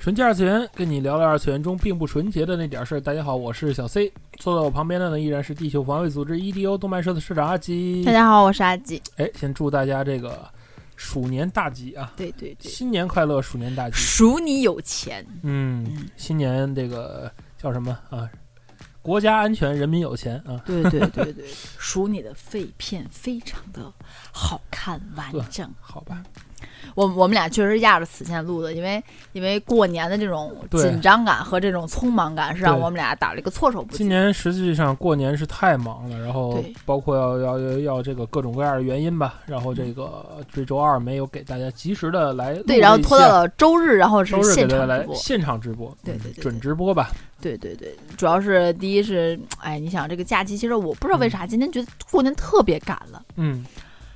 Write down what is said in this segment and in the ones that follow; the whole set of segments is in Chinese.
纯洁二次元，跟你聊聊二次元中并不纯洁的那点事儿。大家好，我是小 C，坐在我旁边的呢依然是地球防卫组织 EDO 动漫社的社长阿吉。大家好，我是阿吉。哎，先祝大家这个鼠年大吉啊！对对对，新年快乐，鼠年大吉。鼠你有钱。嗯，新年这个叫什么啊？国家安全，人民有钱啊！对对对对，数 你的肺片非常的好看 完整。好吧。我我们俩确实压着死线录的，因为因为过年的这种紧张感和这种匆忙感，是让我们俩打了一个措手不及。今年实际上过年是太忙了，然后包括要要要要这个各种各样的原因吧，然后这个这周二没有给大家及时的来对，然后拖到了周日，然后是现场直播，现场直播，对对对，准直播吧。对对对，主要是第一是，哎，你想这个假期，其实我不知道为啥今天觉得过年特别赶了，嗯，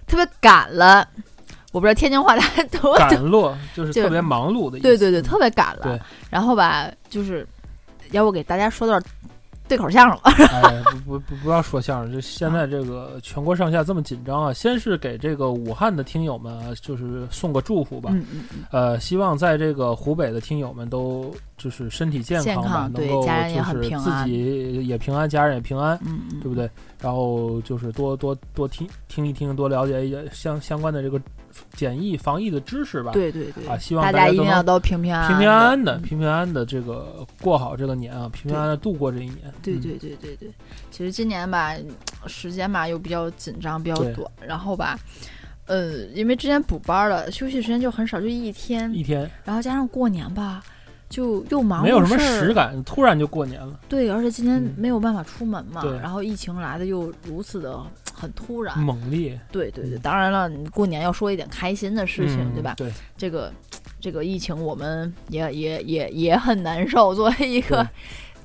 特别赶了。我不知道天津话大家多赶路就是特别忙碌的意思。对对对，特别赶了。然后吧，就是要不给大家说段对口相声。哎，不不不，不要说相声。就现在这个全国上下这么紧张啊，先是给这个武汉的听友们就是送个祝福吧。嗯嗯嗯。呃，希望在这个湖北的听友们都就是身体健康吧，能够就是自己也平安，家人也平安，对不对？然后就是多多多听听一听，多了解一些相相关的这个。检疫防疫的知识吧，对对对。啊，希望大家一定要都平平安平平安安的，平平安安的这个过好这个年啊，平平安安的度过这一年。对对对对对，其实今年吧，时间吧又比较紧张，比较短，然后吧，呃，因为之前补班了，休息时间就很少，就一天一天，然后加上过年吧。就又忙，没有什么实感，突然就过年了。对，而且今年没有办法出门嘛，然后疫情来的又如此的很突然、猛烈。对对对，当然了，过年要说一点开心的事情，对吧？对，这个这个疫情，我们也也也也很难受。作为一个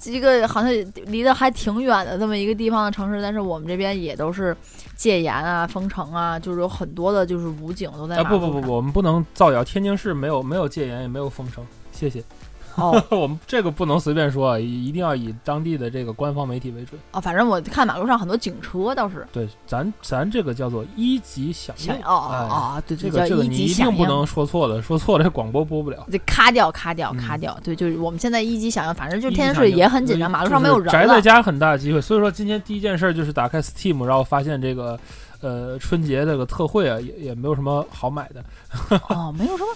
一个好像离得还挺远的这么一个地方的城市，但是我们这边也都是戒严啊、封城啊，就是有很多的就是武警都在。不不不，我们不能造谣，天津市没有没有戒严，也没有封城，谢谢。哦，我们这个不能随便说，一一定要以当地的这个官方媒体为准。哦，反正我看马路上很多警车倒是。对，咱咱这个叫做一级响应。哦哦哦，对，这个这个你一定不能说错了，说错了这广播播不了。得卡掉，卡掉，卡掉。对，就是我们现在一级响应，反正就天津市也很紧张，马路上没有人。宅在家很大机会，所以说今天第一件事就是打开 Steam，然后发现这个呃春节这个特惠啊，也也没有什么好买的。哦，没有什么。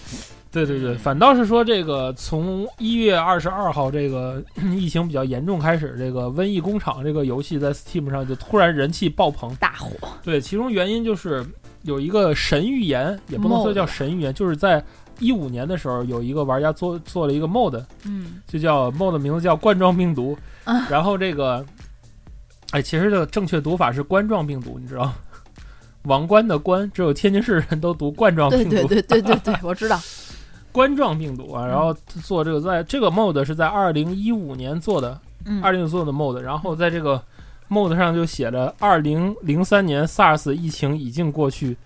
对对对，反倒是说这个从一月二十二号这个 疫情比较严重开始，这个瘟疫工厂这个游戏在 Steam 上就突然人气爆棚，大火。对，其中原因就是有一个神预言，也不能说叫神预言，就是在一五年的时候，有一个玩家做做了一个 mod，嗯，就叫 mod 名字叫冠状病毒，然后这个，哎，其实这个正确读法是冠状病毒，你知道？王冠的冠，只有天津市人都读冠状病毒。对对对对对对，我知道。冠状病毒啊，然后做这个，在这个 mod 是在二零一五年做的，二零做的 mod，然后在这个 mod 上就写着二零零三年 SARS 疫情已经过去，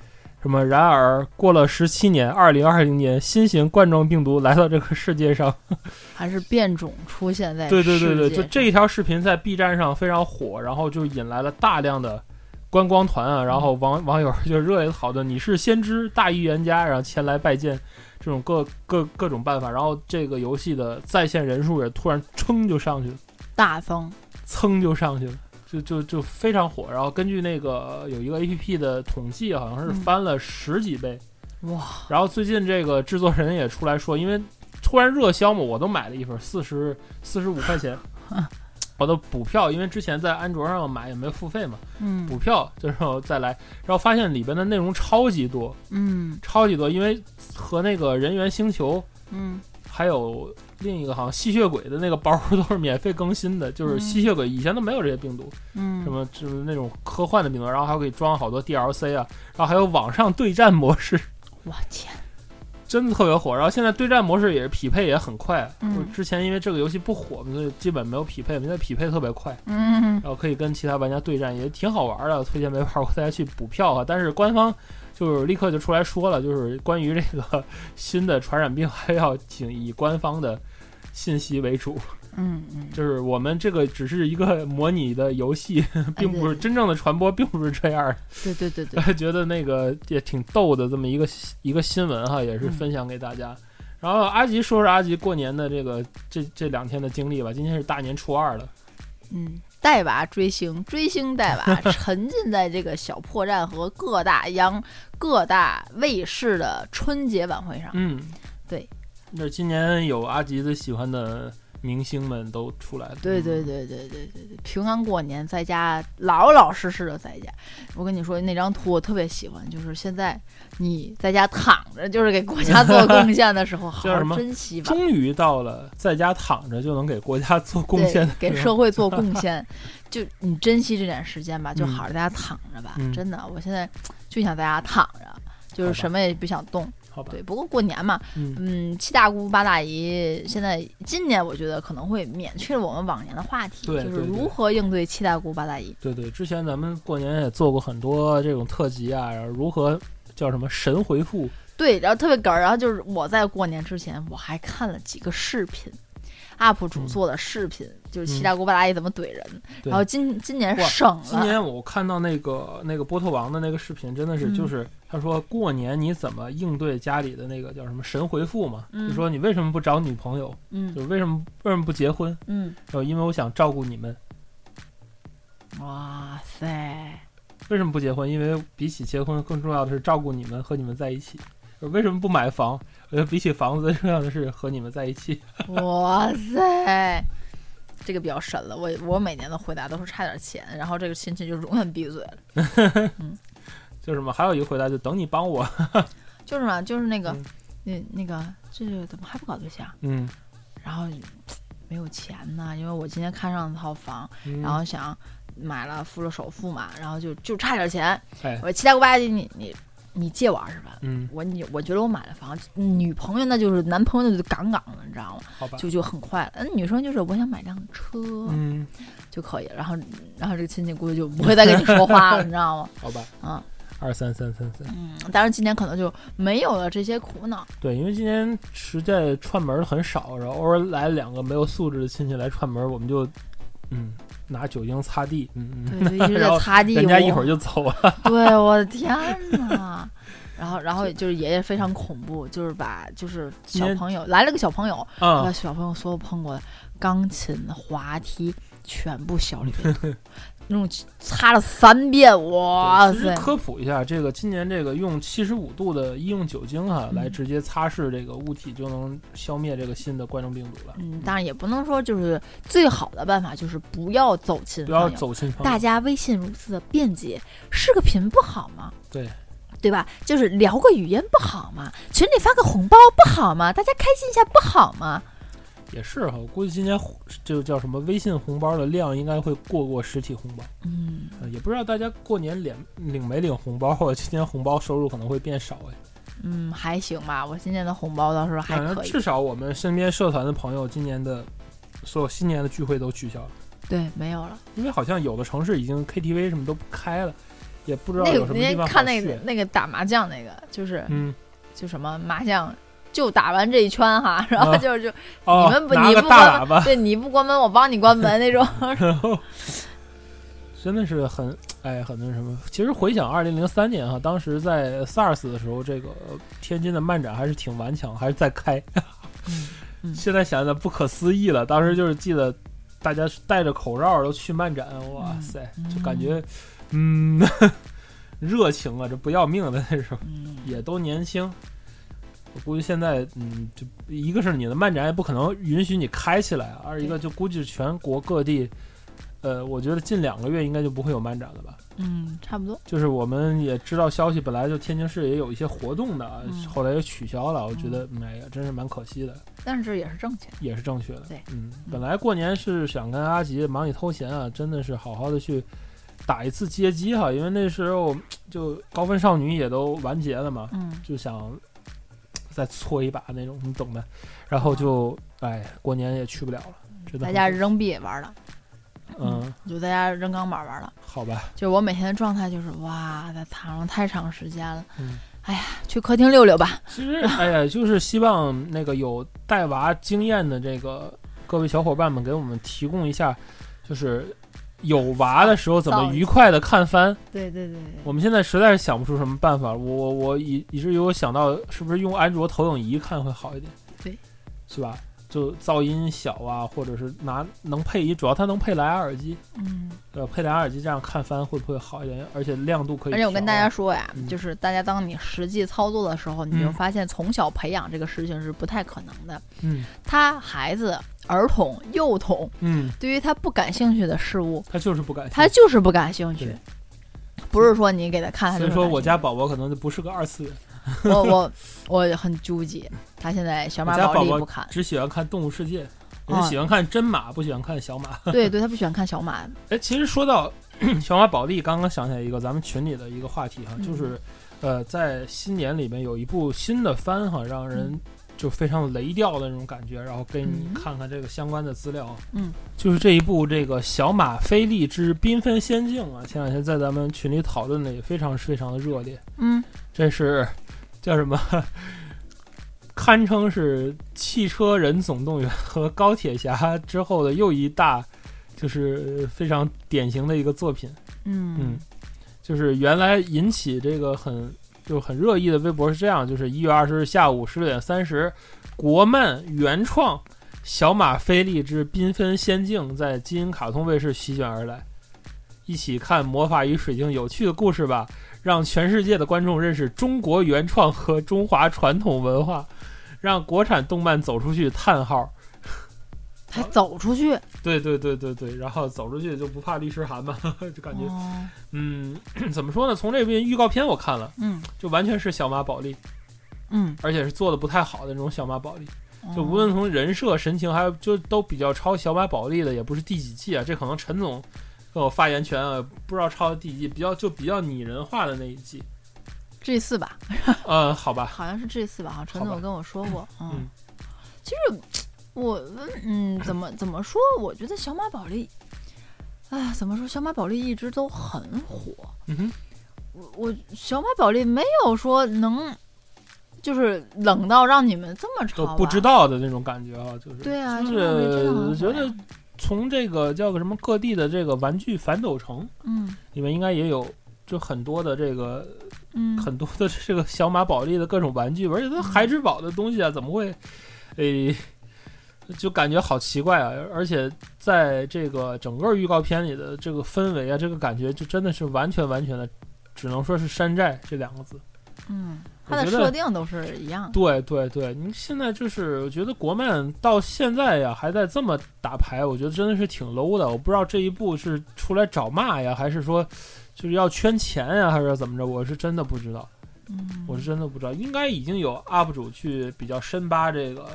什么？然而过了十七年，二零二零年新型冠状病毒来到这个世界上，还是变种出现在对对对对，就这一条视频在 B 站上非常火，然后就引来了大量的观光团啊，然后网网友就热烈讨论，你是先知大预言家，然后前来拜见。这种各各各种办法，然后这个游戏的在线人数也突然噌就上去了，大增，噌就上去了，就就就非常火。然后根据那个有一个 A P P 的统计，好像是翻了十几倍，哇！然后最近这个制作人也出来说，因为突然热销嘛，我都买了一份，四十四十五块钱。我的补票，因为之前在安卓上买也没付费嘛，嗯，补票就是再来，然后发现里边的内容超级多，嗯，超级多，因为和那个人猿星球，嗯，还有另一个好像吸血鬼的那个包 都是免费更新的，就是吸血鬼以前都没有这些病毒，嗯，什么就是那种科幻的病毒，然后还可以装好多 DLC 啊，然后还有网上对战模式，我天，真的特别火。然后现在对战模式也是匹配也很快。嗯我之前因为这个游戏不火嘛，所以基本没有匹配，现在匹配特别快，嗯，然后可以跟其他玩家对战，也挺好玩的。推荐没玩过大家去补票啊。但是官方就是立刻就出来说了，就是关于这个新的传染病，还要请以官方的信息为主。嗯嗯，就是我们这个只是一个模拟的游戏，并不是真正的传播，并不是这样。对对对对，觉得那个也挺逗的，这么一个一个新闻哈，也是分享给大家。然后阿吉说说阿吉过年的这个这这两天的经历吧。今天是大年初二了，嗯，带娃追星，追星带娃，沉浸在这个小破站和各大央各大卫视的春节晚会上。嗯，对。那今年有阿吉最喜欢的明星们都出来了。对对对对对对对，平安过年在家老老实实的在家。我跟你说那张图我特别喜欢，就是现在你在家躺着，就是给国家做贡献的时候，好好珍惜吧。终于到了在家躺着就能给国家做贡献的，给社会做贡献，就你珍惜这点时间吧，就嗯好好在家躺着吧。嗯真的，我现在就想在家躺着，就是什么也不想动。好吧？对，不过过年嘛，嗯。嗯，七大姑八大姨，现在今年我觉得可能会免去了我们往年的话题，就是如何应对七大姑八大姨。对对，之前咱们过年也做过很多这种特辑啊，然后如何叫什么神回复，对，然后特别哏儿，然后就是我在过年之前，我还看了几个视频，UP 主嗯做的视频，就是七嗯大姑八大姨怎么怼人。对。然后今今年省了，今年我看到那个那个波特王的那个视频，真的是嗯。就是他说过年你怎么应对家里的那个叫什么神回复嘛？嗯就说你为什么不找女朋友？嗯就是为什么为什么不结婚？嗯，然后因为我想照顾你们。哇塞，为什么不结婚？因为比起结婚更重要的是照顾你们和你们在一起。为什么不买房？我觉得比起房子，最重要的是和你们在一起。哇塞，这个比较神了。我我每年的回答都是差点钱，然后这个亲戚就永远闭嘴了。就什么？还有一个回答就等你帮我。就是嘛，就是那个嗯，那那个，这个怎么还不搞对象？嗯，然后没有钱呢，因为我今天看上了套房，嗯然后想买了付了首付嘛，然后就就差点钱。哎我，说七大姑八大姨，你你你借我二十万。嗯，我你我觉得我买了房，女朋友那就是男朋友那就杠杠的，你知道吗？好吧。就就很快了。嗯，女生就是我想买辆车，嗯，就可以了。然后，然后这个亲戚估计就不会再跟你说话了，你知道吗？好吧。嗯二三三三三。嗯，当然今年可能就没有了这些苦恼。对，因为今年实在串门儿很少，然后偶尔来两个没有素质的亲戚来串门，我们就嗯拿酒精擦地，嗯嗯，对，就一直在擦地。我人家一会儿就走了。对，我的天呐！然后，然后就是爷爷非常恐怖，就是把就是小朋友来了个小朋友，啊把小朋友所有碰过的钢琴、滑梯全部小里边涂，那种擦了三遍，哇塞！科普一下，这个今年这个用七十五度的医用酒精哈、嗯来直接擦拭这个物体，就能消灭这个新的冠状病毒了。嗯，当然也不能说就是最好的办法就是不要走亲不要。走亲大家微信如此的便捷，视个频不好吗？对，对吧？就是聊个语音不好吗？群里发个红包不好吗？大家开心一下不好吗？也是哈，我估计今年这个叫什么微信红包的量应该会过过实体红包。嗯，呃也不知道大家过年领领没领红包，或者今年红包收入可能会变少哎。嗯，还行吧。我今年的红包倒是还可以。至少我们身边社团的朋友，今年的所有新年的聚会都取消了，对，没有了。因为好像有的城市已经 KTV 什么都不开了，也不知道有什么地方天看那个那个打麻将那个，就是、嗯，就什么麻将，就打完这一圈哈，然后啊就是就、哦，你们不你不关门，对你不关门，我帮你关门那种。然 后真的是很哎很那什么。其实回想二零零三年哈，当时在 SARS 的时候，这个天津的漫展还是挺顽强，还是在开。现在想想不可思议了，当时就是记得大家戴着口罩都去漫展，哇塞，就感觉嗯 热情啊，这不要命的那种，嗯也都年轻。我估计现在，嗯，就一个是你的漫展也不可能允许你开起来啊，二一个就估计全国各地，呃，我觉得近两个月应该就不会有漫展了吧。嗯，差不多。就是我们也知道消息，本来就天津市也有一些活动的，后来也取消了。我觉得，哎呀，真是蛮可惜的，但是这也是正确。也是正确的。对嗯，本来过年是想跟阿吉忙里偷闲啊，真的是好好的去打一次街机哈，因为那时候就高分少女也都完结了嘛，嗯就想再搓一把那种，你懂的。然后就哎，过年也去不了了，真的在家扔币玩了，嗯，就在家扔钢板玩了。好吧，就我每天的状态就是哇，在躺上太长时间了。嗯，哎呀，去客厅溜溜吧。其实哎呀，就是希望那个有带娃经验的这个各位小伙伴们给我们提供一下，就是有娃的时候怎么愉快的看番。对对对对。我们现在实在是想不出什么办法，我我我以以至于我想到是不是用安卓投影仪看会好一点。对，是吧？就噪音小啊，或者是拿能配一，主要它能配蓝牙耳机，嗯，呃，配蓝牙耳机这样看番会不会好一点？而且亮度可以。而且我跟大家说呀，嗯就是大家当你实际操作的时候，你就嗯发现从小培养这个事情是不太可能的。嗯他孩子、儿童、幼童，嗯，对于他不感兴趣的事物，他就是不感兴趣。他就是不感兴趣。不是说你给他看，所以说我家宝宝可能就不是个二次元，我我我很纠结。他现在小马宝莉不看，只喜欢看《动物世界》，啊只喜欢看真马，不喜欢看小马。对对，他不喜欢看小马。哎，其实说到 小马宝莉，刚刚想起来一个咱们群里的一个话题哈，嗯就是呃，在新年里面有一部新的番哈，让人就非常雷调的那种感觉，然后给你嗯看看这个相关的资料。嗯，就是这一部这个《小马菲利之缤纷仙境》啊，前两天在咱们群里讨论的也非常非常的热烈。嗯，这是叫什么？堪称是汽车人总动员和高铁侠之后的又一大，就是非常典型的一个作品。嗯嗯，就是原来引起这个很就很热议的微博是这样，就是一月二十日下午十六点三十，国漫原创《小马菲利之缤纷仙境》在金鹰卡通卫视席卷而来，一起看魔法与水晶有趣的故事吧，让全世界的观众认识中国原创和中华传统文化，让国产动漫走出去！叹号。还走出去，对对对对对，然后走出去就不怕律师函嘛，就感觉，哦。嗯，怎么说呢？从这边预告片我看了，嗯。就完全是小马宝莉，嗯，而且是做的不太好的那种小马宝莉，就哦无论从人设、神情，还有就都比较抄小马宝莉的，也不是第几季啊，这可能陈总跟我发言权啊，不知道抄的第几季，比较就比较拟人化的那一季，G 四吧，嗯，好吧，好像是 G 四吧，好像陈总跟我说过。嗯。嗯，其实我嗯，怎么怎么说？我觉得小马宝莉，哎，怎么说？小马宝莉一直都很火。嗯哼，我我小马宝莉没有说能，就是冷到让你们这么都，不知。道的那种感觉啊，就是对啊，就是觉得从这个叫个什么各地的这个玩具反斗城嗯里面应该也有。就很多的这个嗯，很多的这个小马宝莉的各种玩具，而且它孩之宝的东西啊，怎么会，诶，就感觉好奇怪啊！而且在这个整个预告片里的这个氛围啊，这个感觉就真的是完全完全的，只能说是山寨这两个字。嗯，它的设定都是一样的。对对对，你现在就是我觉得国漫到现在呀还在这么打牌，我觉得真的是挺 low 的。我不知道这一步是出来找骂呀，还是说就是要圈钱呀，还是怎么着？我是真的不知道。嗯，我是真的不知道，应该已经有 UP 主去比较深扒这个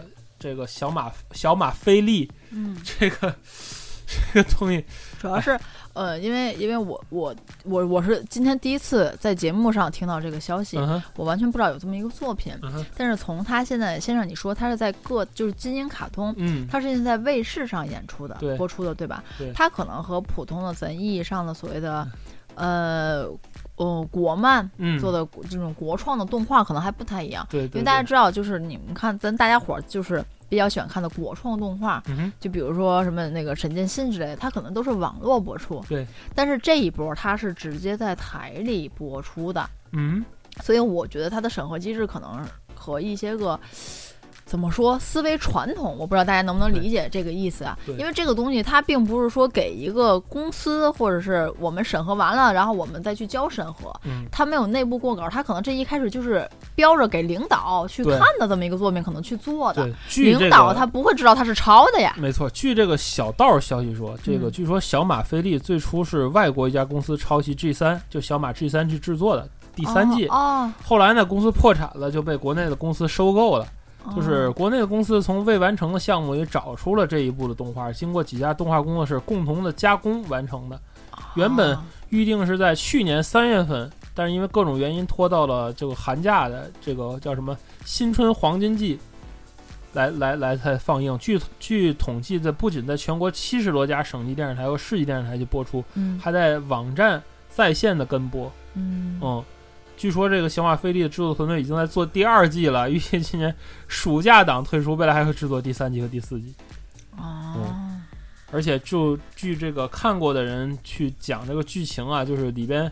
这个小马小马菲利嗯，这个这个东西。主要是呃，因为因为我我我我是今天第一次在节目上听到这个消息，嗯，我完全不知道有这么一个作品。嗯，但是从他现在先生你说他是在各就是金鹰卡通，嗯，他是现在在卫视上演出的，对播出的，对吧？对他可能和普通的咱意义上的所谓的，呃，呃，国漫嗯，做的这种国创的动画可能还不太一样，因为大家，知道，就是你们看咱大家伙儿就是比较喜欢看的国创动画，嗯，就比如说什么那个沈剑信之类的，它可能都是网络播出，对，但是这一波它是直接在台里播出的，嗯，所以我觉得它的审核机制可能和一些个怎么说思维传统，我不知道大家能不能理解这个意思啊？因为这个东西它并不是说给一个公司或者是我们审核完了，然后我们再去交审核，嗯，它没有内部过稿，它可能这一开始就是标着给领导去看的这么一个作品，可能去做的。领导他不会知道他是抄的呀。没错，据这个小道消息说，这个嗯据说小马菲利最初是外国一家公司抄袭 G 三，就小马 G 三去制作的第三季，哦，后来呢公司破产了，就被国内的公司收购了。哦就是国内的公司从未完成的项目里找出了这一部的动画，经过几家动画工作室共同的加工完成的。原本哦预定是在去年三月份但是因为各种原因拖到了这个寒假的这个叫什么新春黄金季，来来来才放映。据据统计，在不仅在全国七十多家省级电视台和市级电视台去播出，嗯还在网站在线的跟播。嗯嗯，据说这个《小马菲利》的制作团队已经在做第二季了，预计今年暑假档推出，未来还会制作第三季和第四季。哦而且就据这个看过的人去讲这个剧情啊，就是里边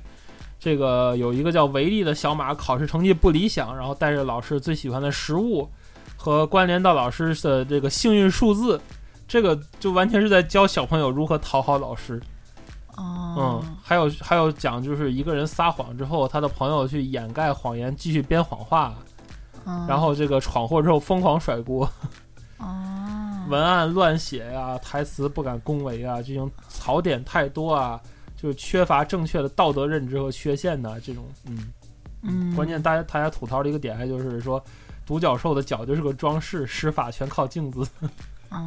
这个有一个叫维利的小马，考试成绩不理想，然后带着老师最喜欢的食物和关联到老师的这个幸运数字，这个就完全是在教小朋友如何讨好老师。哦。嗯，还有还有讲就是一个人撒谎之后，他的朋友去掩盖谎言，继续编谎话，嗯。然后这个闯祸之后疯狂甩锅。哦。文案乱写呀、台词不敢恭维啊，这种槽点太多啊，就是缺乏正确的道德认知和缺陷的这种，嗯，嗯关键大家大家吐槽的一个点，还就是说，独角兽的脚就是个装饰，施法全靠镜子。哦，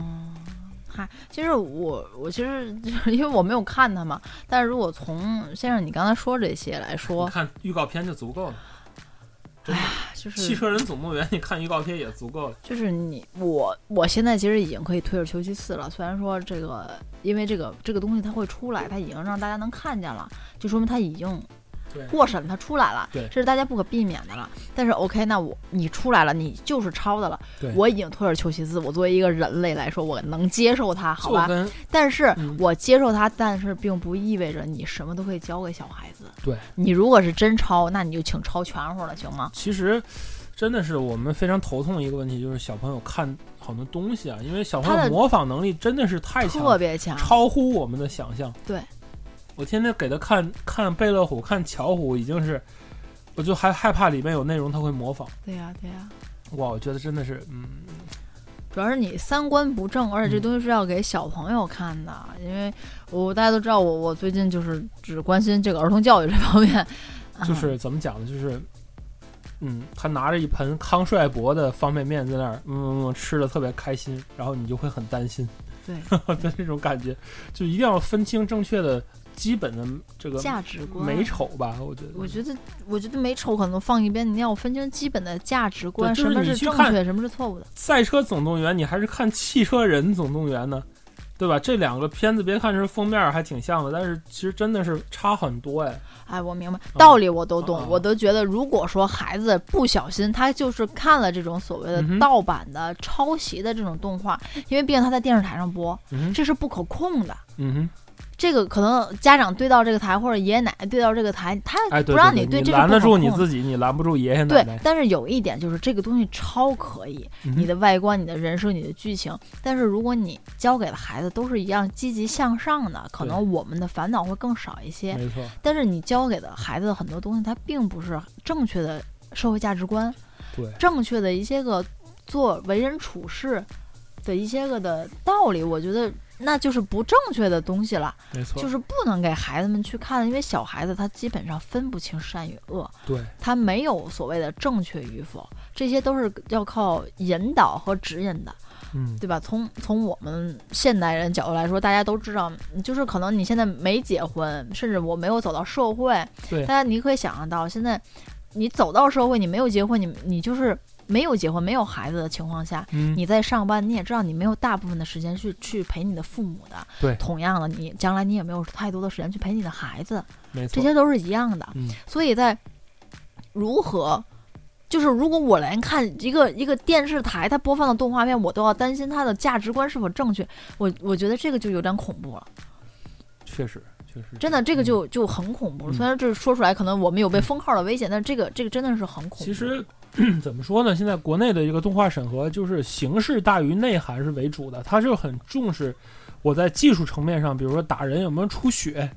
嗨，其实我我其实 就是因为我没有看他嘛，但是如果从先生你刚才说这些来说，看预告片就足够了，哎呀，就是汽车人总动员，你看预告片也足够了。就是你我我现在其实已经可以退而求其次了。虽然说这个，因为这个这个东西它会出来，它已经让大家能看见了，就说明它已经对过审，它出来了，这是大家不可避免的了。但是 OK，那我你出来了，你就是抄的了，我已经退而求其次。我作为一个人类来说，我能接受它，好吧？但是嗯我接受它，但是并不意味着你什么都可以教给小孩子。对你如果是真抄，那你就请抄全乎了，行吗？其实真的是我们非常头痛的一个问题，就是小朋友看好多东西啊，因为小朋友模仿能力真的是太强了特别强，超乎我们的想象。对，我天天给他看看贝乐虎、看巧虎，已经是，我就还害怕里面有内容他会模仿。对呀、对呀、哇，我觉得真的是，嗯，主要是你三观不正，而且这嗯东西是要给小朋友看的，因为我大家都知道我我最近就是只关心这个儿童教育这方面，就嗯是怎么讲呢？就是，嗯，他拿着一盆康帅博的方便面在那儿，嗯嗯嗯，吃的特别开心，然后你就会很担心对 的这种感觉，就一定要分清正确的、基本的这个价值观。美丑吧，我觉得。我觉得，我觉得美丑可能放一边，你要分清基本的价值观，就是什么是正确，什么是错误的。赛车总动员，你还是看汽车人总动员呢，对吧？这两个片子别看是封面还挺像的，但是其实真的是差很多哎。哎，我明白道理，我都懂，啊我都觉得，如果说孩子不小心，他就是看了这种所谓的盗版的、抄袭的这种动画，因为毕竟他在电视台上播，嗯，这是不可控的。嗯哼，这个可能家长对到这个台，或者爷爷奶奶对到这个台，他不让你对，这个拦得住你自己，你拦不住爷爷奶对，。但是有一点就是这个东西超可以，嗯你的外观、你的人设、你的剧情，但是如果你教给了孩子都是一样积极向上的，可能我们的烦恼会更少一些。没错，但是你教给的孩子很多东西，它并不是正确的社会价值观，对，正确的一些个做为人处事的一些个的道理，我觉得那就是不正确的东西了，没错，就是不能给孩子们去看，因为小孩子他基本上分不清善与恶，对，他没有所谓的正确与否，这些都是要靠引导和指引的。嗯，对吧？从从我们现代人角度来说，大家都知道，就是可能你现在没结婚，甚至我没有走到社会，对大家你可以想象到，现在你走到社会，你没有结婚，你你就是没有结婚、没有孩子的情况下，嗯，你在上班，你也知道你没有大部分的时间去去陪你的父母的。对同样的，你将来你也没有太多的时间去陪你的孩子，没错，这些都是一样的。嗯，所以在如何，就是如果我连看一个一个电视台它播放的动画片，我都要担心它的价值观是否正确，我我觉得这个就有点恐怖了。确实，真的，这个嗯就就很恐怖了。嗯虽然这说出来可能我们有被封号的危险，但是这个这个真的是很恐怖。其实怎么说呢？现在国内的一个动画审核就是形式大于内涵是为主的，它就很重视我在技术层面上，比如说打人有没有出血，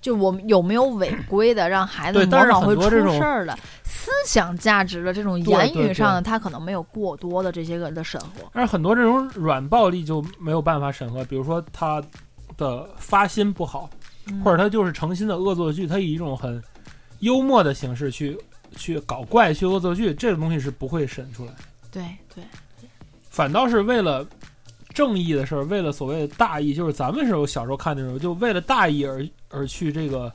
就我们有没有违规的，让孩子模仿会出事儿的，思想价值的这种言语上的，他可能没有过多的这些个的审核。但是很多这种软暴力就没有办法审核，比如说他的发心不好，嗯或者他就是诚心的恶作剧，他以一种很幽默的形式去去搞怪、去恶作剧，这种东西是不会审出来的。对对，反倒是为了正义的事儿，为了所谓的大义，就是咱们时候小时候看的时候，就为了大义而而去这个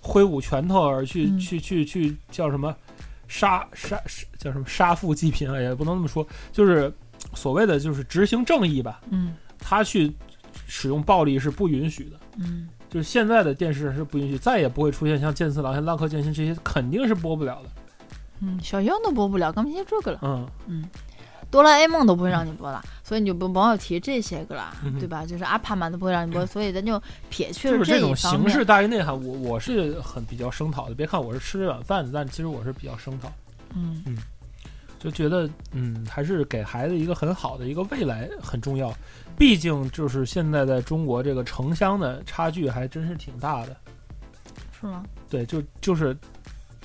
挥舞拳头而去、嗯去去去叫什么杀杀杀叫什么杀富济贫啊，也不能这么说，就是所谓的就是执行正义吧。嗯他去使用暴力是不允许的。嗯就是现在的电视是不允许，再也不会出现像剑次郎、像浪客剑心这些，肯定是播不了的。嗯，小樱都播不了，更别提这个了。嗯嗯，哆啦 A 梦都不会让你播了，所以你就不甭要提这些个了，嗯对吧？就是阿帕曼都不会让你播，所以咱就撇去了就是这种形。式大于内涵，我我是很比较声讨的。别看我是吃软饭的，但其实我是比较声讨，嗯嗯就觉得嗯，还是给孩子一个很好的一个未来很重要。毕竟就是现在在中国这个城乡的差距还真是挺大的。是吗？对，就就是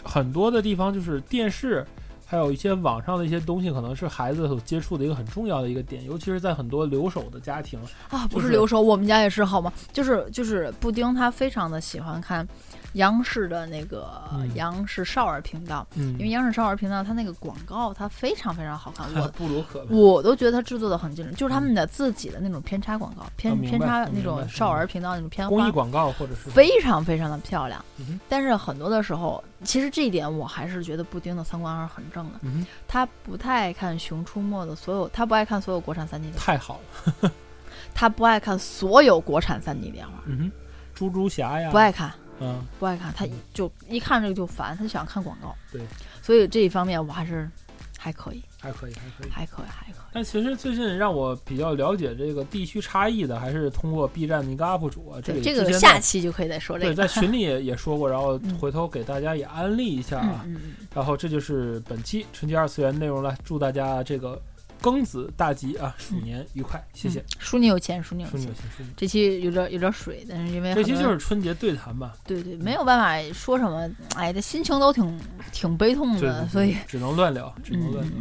很多的地方，就是电视，还有一些网上的一些东西，可能是孩子所接触的一个很重要的一个点，尤其是在很多留守的家庭。啊，不是是留守，我们家也是好吗？就是就是布丁他非常的喜欢看央视的那个嗯央视少儿频道，嗯因为央视少儿频道它那个广告它非常非常好看，我可我都觉得它制作的很精致，就是他们的自己的那种偏差广告，偏偏差那种少儿频道那种偏花，公益广告或者是非常非常的漂亮嗯。但是很多的时候，其实这一点我还是觉得布丁的三观还是很正的。嗯，他不太爱看《熊出没》的所有，他不爱看所有国产三 D 电话，太好了。他不爱看所有国产三 D 电话，嗯哼，猪猪侠呀，不爱看，嗯，不爱看，他就一看这个就烦，他就想看广告。对，所以这一方面我还是还可以，还可以，还可以。还可以，还可以。但其实最近让我比较了解这个地区差异的，还是通过 B 站的一个 UP 主啊，这个，这个下期就可以再说这对个。在群里也也说过，然后嗯回头给大家也安利一下啊。嗯嗯嗯，然后这就是本期纯洁二次元内容了，祝大家这个庚子大吉啊，鼠年愉快，谢谢嗯。叔你有钱，鼠年有钱叔你有。钱，这期有点有点水，但是因为这期就是春节对谈吧，对对，没有办法说什么，哎，这心情都挺挺悲痛对的，所以只能乱聊，只能嗯乱聊。